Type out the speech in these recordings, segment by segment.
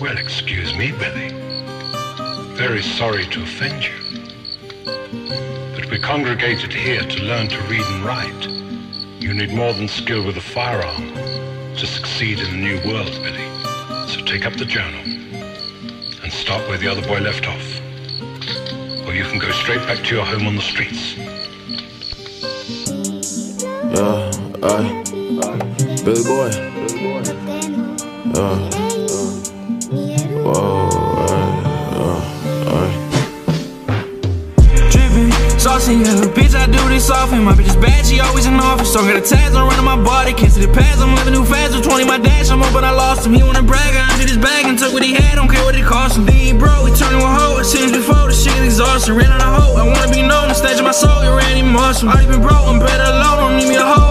Well, excuse me, Billy. Very sorry to offend you. But we congregated here to learn to read and write. You need more than skill with a firearm to succeed in the new world, Billy. So take up the journal and start where the other boy left off. Or you can go straight back to your home on the streets. Yeah, I, Billy Boy. Yeah. Whoa, saucy yellow, bitch, I do this often. My bitch is bad, she always in office. So I got the tags on running my body. Can't see the pads, I'm living too fast. With 20, my dash, I'm up, but I lost him. He wanna brag, I emptied his bag and took what he had. Don't care what it cost him. Then he broke, he turned to a hoe. I seen him before, the shit is exhausting. Ran out of hope, I wanna be known. The stage of my soul, you ran him awesome. Already been broke, I'm better alone. Don't need me a hoe,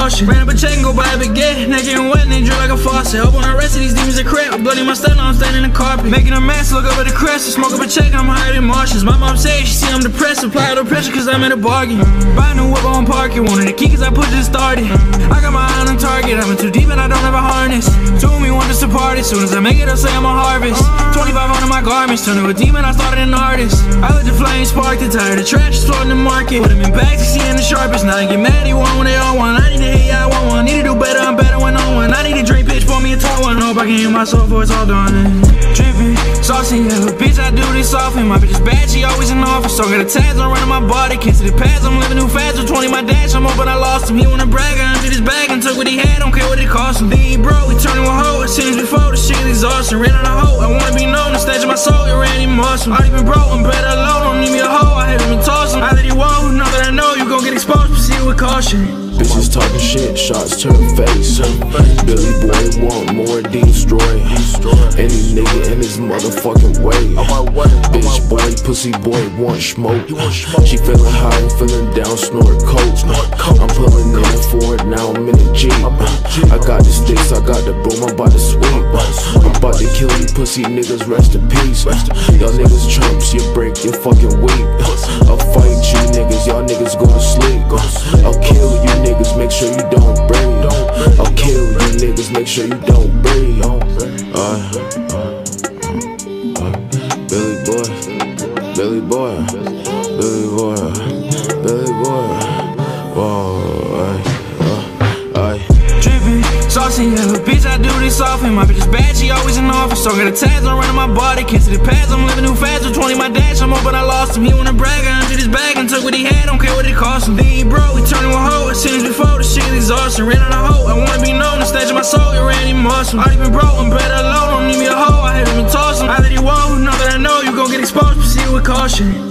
Caution. Ran up a check and go buy a baguette. Naked and wet, and they drip like a faucet. Hope on the rest of these demons are crap. I'm bloody my stun, I'm standing in the carpet. Making a mess, look up at the crest. Smoke up a check, I'm than Martians. My mom says she see I'm depressed. Apply the pressure cause I'm in a bargain. Buy a new whip on park it. Wanted the key cause I pushed it started. I got my eye on target. I'm in too deep and I don't have a harness. Two of me want to party. Soon as I make it, I'll say I'm a harvest. 25 on my garments. Turn to a demon, I started an artist. I let the flames spark the tire. The trash is floating the market. Put him in bags, he seeing the sharpest. Now I get mad, he want I hear my soul voice all done. Drippin', saucy yellow, bitch, I do this often. My bitch is bad, she always in office. So I got the tags on running my body. Can't see the pads, I'm living too fast. With 20, my dash, I'm but I lost him. He wanna brag, I emptied his bag and took what he had. Don't care what it cost him. Then he broke, he turned to a hoe. I seen him before, the shit is exhausting. Ran on of hope, I wanna be known. The stage of my soul, it ran him awesome. Already been broke, I'm better alone. Don't need me a hoe, I haven't been tossing. I let he won't, know that I know you gon' get exposed. Proceed with caution. Talking shit, shots to her face. Billy boy want more destroy. Any nigga in his motherfucking way. Bitch boy, pussy boy want smoke. She feeling high feeling down, snort coke. I'm pulling in for it now, I'm in a Jeep. I got the sticks, I got the broom, I'm about to sweep. I'm about to kill you pussy niggas, rest in peace. Y'all niggas chumps, you break your fucking weak. I'll fight you niggas, y'all niggas go to sleep. Sure you don't. Uh, uh, uh, Billy boy, Billy boy, Billy boy, Billy boy. Whoa, ay, uh, ay. Drippin', saucy yellow, bitch, Do this often. My bitch is bad, she always in office. So I got tags on running my body. Can't see the pads, I'm living too fast. With 20, my dash, I'm but I lost him. He wanna brag, I emptied his bag and took what he had. Don't care what it cost him. Then he broke, he turned to a hoe. Seen him before, the shit is exhausting. Ran out of hope, I wanna be known. The stage of my soul, him awesome. Already been broke, I'm better alone. Don't need me a hoe, I haven't been tossing. I let he won't, know that I know you gon' get exposed. Proceed with caution.